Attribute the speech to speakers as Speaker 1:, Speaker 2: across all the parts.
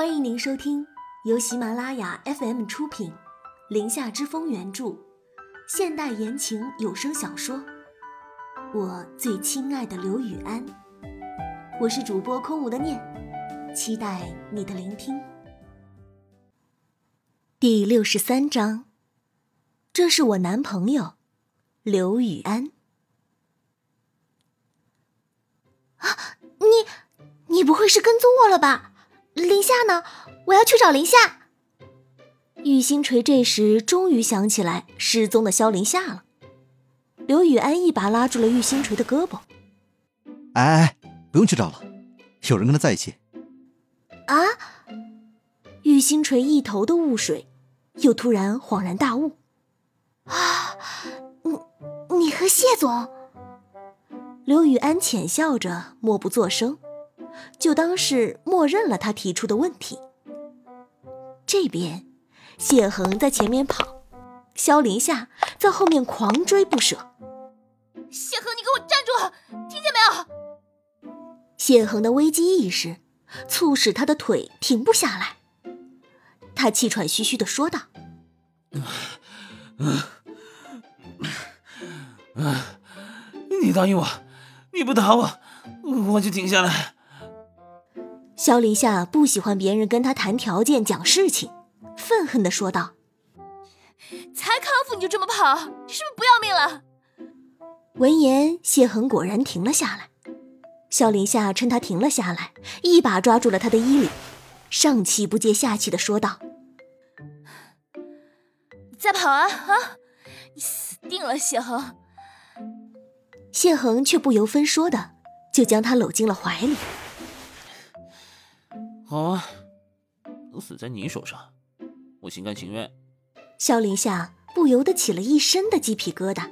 Speaker 1: 欢迎您收听由喜马拉雅 FM 出品，《林下之风》原著，现代言情有声小说《我最亲爱的刘雨安》。我是主播空无的念，期待你的聆听。第六十三章，这是我男朋友刘雨安。
Speaker 2: 啊，你，你不会是跟踪我了吧？林夏呢？我要去找林夏。
Speaker 1: 玉星锤这时终于想起来失踪的萧林夏了。刘雨安一把拉住了玉星锤的胳膊：“
Speaker 3: 哎哎，不用去找了，有人跟他在一起。”
Speaker 2: 啊！
Speaker 1: 玉星锤一头的雾水，又突然恍然大悟：“
Speaker 2: 啊，你你和谢总？”
Speaker 1: 刘雨安浅笑着，默不作声。就当是默认了他提出的问题。这边，谢恒在前面跑，萧林夏在后面狂追不舍。
Speaker 2: 谢恒，你给我站住！听见没有？
Speaker 1: 谢恒的危机意识促使他的腿停不下来。他气喘吁吁的说道：“
Speaker 4: 你答应我，你不打我，我就停下来。”
Speaker 1: 萧林夏不喜欢别人跟他谈条件、讲事情，愤恨的说道：“
Speaker 2: 才康复你就这么跑，你是不是不要命了？”
Speaker 1: 闻言，谢恒果然停了下来。萧林夏趁他停了下来，一把抓住了他的衣领，上气不接下气的说道：“
Speaker 2: 再跑啊啊！你死定了，谢恒！”
Speaker 1: 谢恒却不由分说的就将他搂进了怀里。
Speaker 4: 好啊，都死在你手上，我心甘情愿。
Speaker 1: 萧林夏不由得起了一身的鸡皮疙瘩，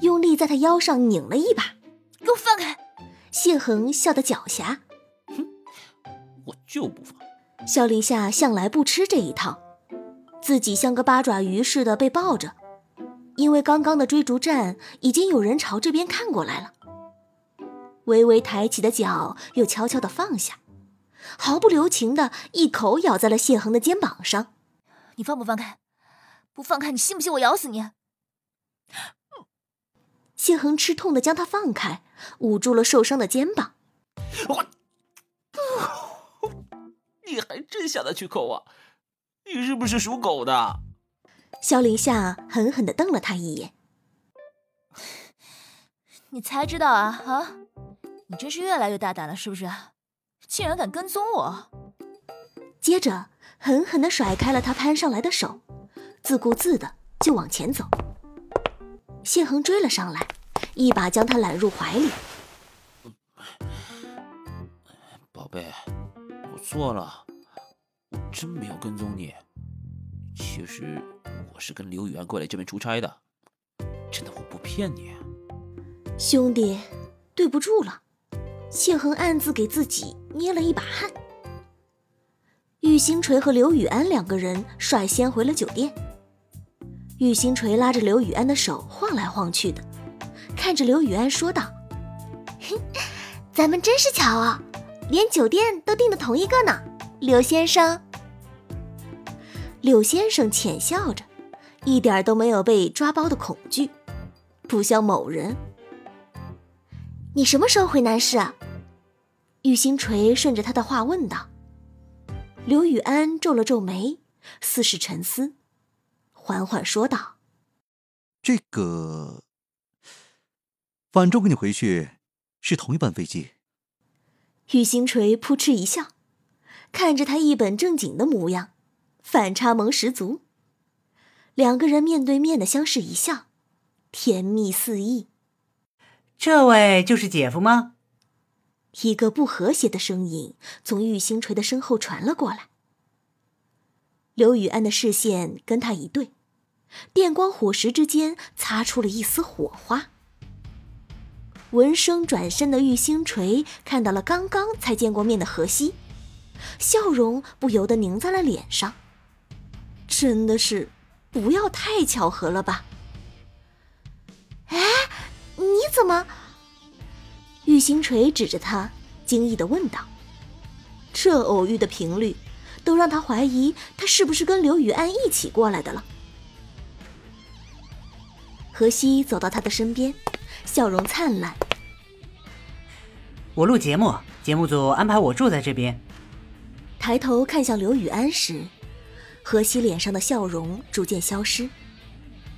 Speaker 1: 用力在他腰上拧了一把，
Speaker 2: 给我放开！
Speaker 1: 谢恒笑得狡黠，
Speaker 4: 哼，我就不放。
Speaker 1: 萧林夏向来不吃这一套，自己像个八爪鱼似的被抱着，因为刚刚的追逐战已经有人朝这边看过来了，微微抬起的脚又悄悄地放下。毫不留情的一口咬在了谢恒的肩膀上，
Speaker 2: 你放不放开？不放开，你信不信我咬死你？
Speaker 1: 谢恒吃痛的将他放开，捂住了受伤的肩膀。
Speaker 4: 我，你还真下得去口啊？你是不是属狗的？
Speaker 1: 萧凌夏狠狠的瞪了他一眼。
Speaker 2: 你才知道啊啊！你真是越来越大胆了，是不是？竟然敢跟踪我！
Speaker 1: 接着狠狠地甩开了他攀上来的手，自顾自的就往前走。谢恒追了上来，一把将他揽入怀里。
Speaker 4: 宝贝，我错了，我真没有跟踪你。其实我是跟刘雨安过来这边出差的，真的，我不骗你。
Speaker 1: 兄弟，对不住了。谢恒暗自给自己捏了一把汗。玉星锤和刘雨安两个人率先回了酒店。玉星锤拉着刘雨安的手晃来晃去的，看着刘雨安说道：“
Speaker 2: 咱们真是巧啊，连酒店都订的同一个呢。”刘先生。
Speaker 1: 柳先生浅笑着，一点都没有被抓包的恐惧，不像某人。
Speaker 2: 你什么时候回南市啊？
Speaker 1: 玉星锤顺着他的话问道。刘雨安皱了皱眉，似是沉思，缓缓说道：“
Speaker 3: 这个，反正跟你回去是同一班飞机。”
Speaker 1: 玉星锤扑哧一笑，看着他一本正经的模样，反差萌十足。两个人面对面的相视一笑，甜蜜四溢。
Speaker 5: 这位就是姐夫吗？
Speaker 1: 一个不和谐的声音从玉星锤的身后传了过来。刘雨安的视线跟他一对，电光火石之间擦出了一丝火花。闻声转身的玉星锤看到了刚刚才见过面的何西，笑容不由得凝在了脸上。真的是，不要太巧合了吧？
Speaker 2: 哎。你怎么？
Speaker 1: 玉星锤指着他，惊异的问道：“这偶遇的频率，都让他怀疑他是不是跟刘雨安一起过来的了。何西走到他的身边，笑容灿烂。
Speaker 5: 我录节目，节目组安排我住在这边。
Speaker 1: 抬头看向刘雨安时，何西脸上的笑容逐渐消失，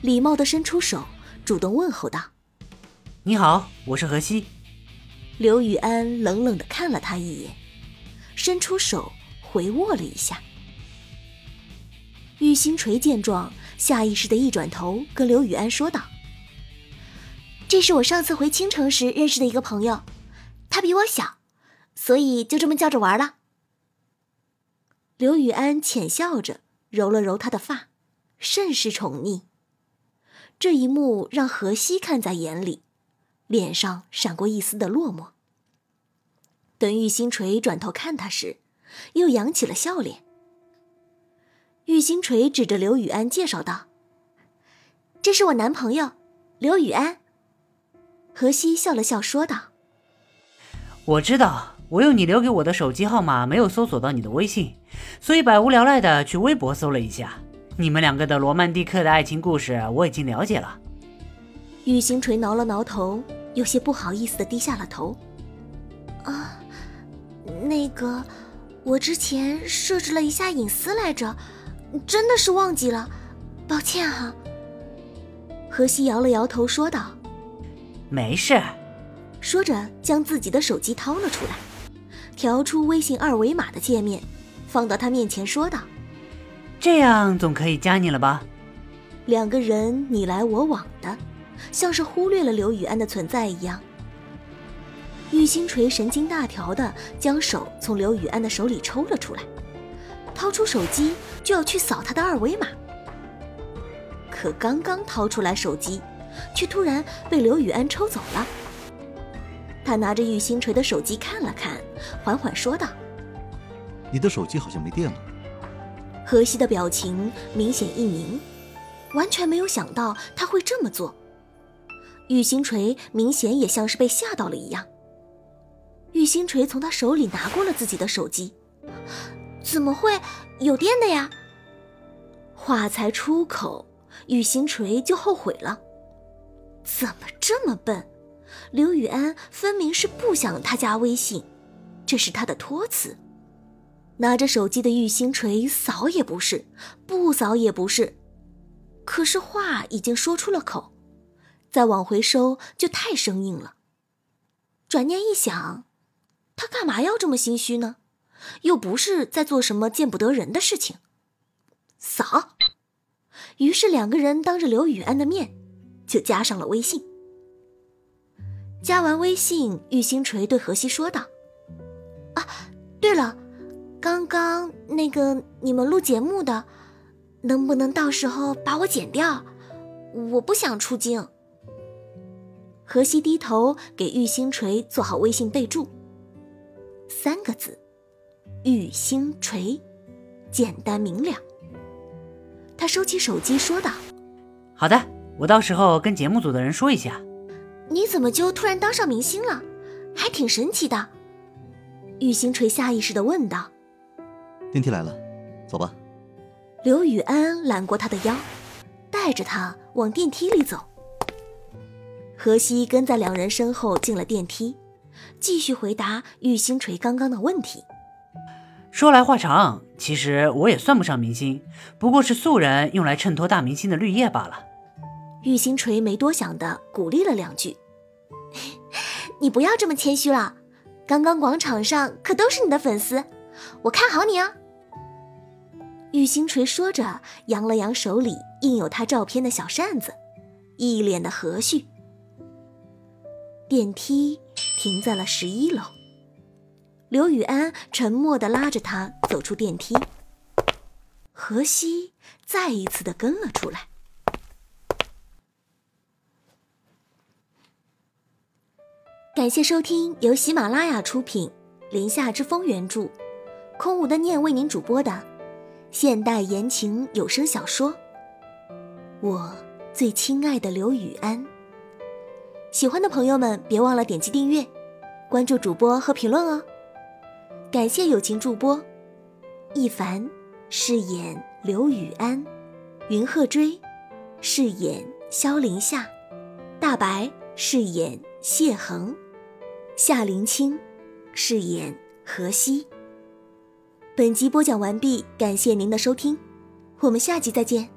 Speaker 1: 礼貌的伸出手，主动问候道：“
Speaker 5: 你好，我是何西。”
Speaker 1: 刘雨安冷冷的看了他一眼，伸出手回握了一下。玉星锤见状，下意识的一转头，跟刘雨安说道：“
Speaker 2: 这是我上次回青城时认识的一个朋友，他比我小，所以就这么叫着玩了。”
Speaker 1: 刘雨安浅笑着揉了揉他的发，甚是宠溺。这一幕让何西看在眼里。脸上闪过一丝的落寞。等玉星锤转头看他时，又扬起了笑脸。玉星锤指着刘雨安介绍道：“
Speaker 2: 这是我男朋友，刘雨安。”
Speaker 1: 何西笑了笑说道：“
Speaker 5: 我知道，我用你留给我的手机号码没有搜索到你的微信，所以百无聊赖的去微博搜了一下，你们两个的罗曼蒂克的爱情故事我已经了解了。”
Speaker 1: 玉星锤挠了挠头，有些不好意思的低下了头。
Speaker 2: 啊，那个，我之前设置了一下隐私来着，真的是忘记了，抱歉哈。
Speaker 1: 何西摇了摇头说道：“
Speaker 5: 没事。”
Speaker 1: 说着将自己的手机掏了出来，调出微信二维码的界面，放到他面前说道：“
Speaker 5: 这样总可以加你了吧？”
Speaker 1: 两个人你来我往的。像是忽略了刘雨安的存在一样，玉星锤神经大条的将手从刘雨安的手里抽了出来，掏出手机就要去扫他的二维码。可刚刚掏出来手机，却突然被刘雨安抽走了。他拿着玉星锤的手机看了看，缓缓说道：“
Speaker 3: 你的手机好像没电了。”
Speaker 1: 何西的表情明显一凝，完全没有想到他会这么做。玉星锤明显也像是被吓到了一样。玉星锤从他手里拿过了自己的手机，
Speaker 2: 怎么会有电的呀？
Speaker 1: 话才出口，玉星锤就后悔了。怎么这么笨？刘雨安分明是不想他加微信，这是他的托词。拿着手机的玉星锤扫也不是，不扫也不是，可是话已经说出了口。再往回收就太生硬了。转念一想，他干嘛要这么心虚呢？又不是在做什么见不得人的事情。扫。于是两个人当着刘雨安的面，就加上了微信。加完微信，玉星锤对何西说道：“
Speaker 2: 啊，对了，刚刚那个你们录节目的，能不能到时候把我剪掉？我不想出镜。”
Speaker 1: 何西低头给玉星锤做好微信备注。三个字：玉星锤，简单明了。他收起手机说道：“
Speaker 5: 好的，我到时候跟节目组的人说一下。”
Speaker 2: 你怎么就突然当上明星了？还挺神奇的。
Speaker 1: 玉星锤下意识的问道：“
Speaker 3: 电梯来了，走吧。”
Speaker 1: 刘雨安揽过他的腰，带着他往电梯里走。何西跟在两人身后进了电梯，继续回答玉星锤刚刚的问题。
Speaker 5: 说来话长，其实我也算不上明星，不过是素人用来衬托大明星的绿叶罢了。
Speaker 1: 玉星锤没多想的鼓励了两句：“
Speaker 2: 你不要这么谦虚了，刚刚广场上可都是你的粉丝，我看好你啊。”
Speaker 1: 玉星锤说着，扬了扬手里印有他照片的小扇子，一脸的和煦。电梯停在了十一楼，刘雨安沉默的拉着他走出电梯，何西再一次的跟了出来。感谢收听由喜马拉雅出品，《林下之风》原著，空无的念为您主播的现代言情有声小说《我最亲爱的刘雨安》。喜欢的朋友们，别忘了点击订阅、关注主播和评论哦！感谢友情助播，一凡饰演刘雨安，云鹤追饰演萧凌夏，大白饰演谢恒，夏林清饰演何西。本集播讲完毕，感谢您的收听，我们下集再见。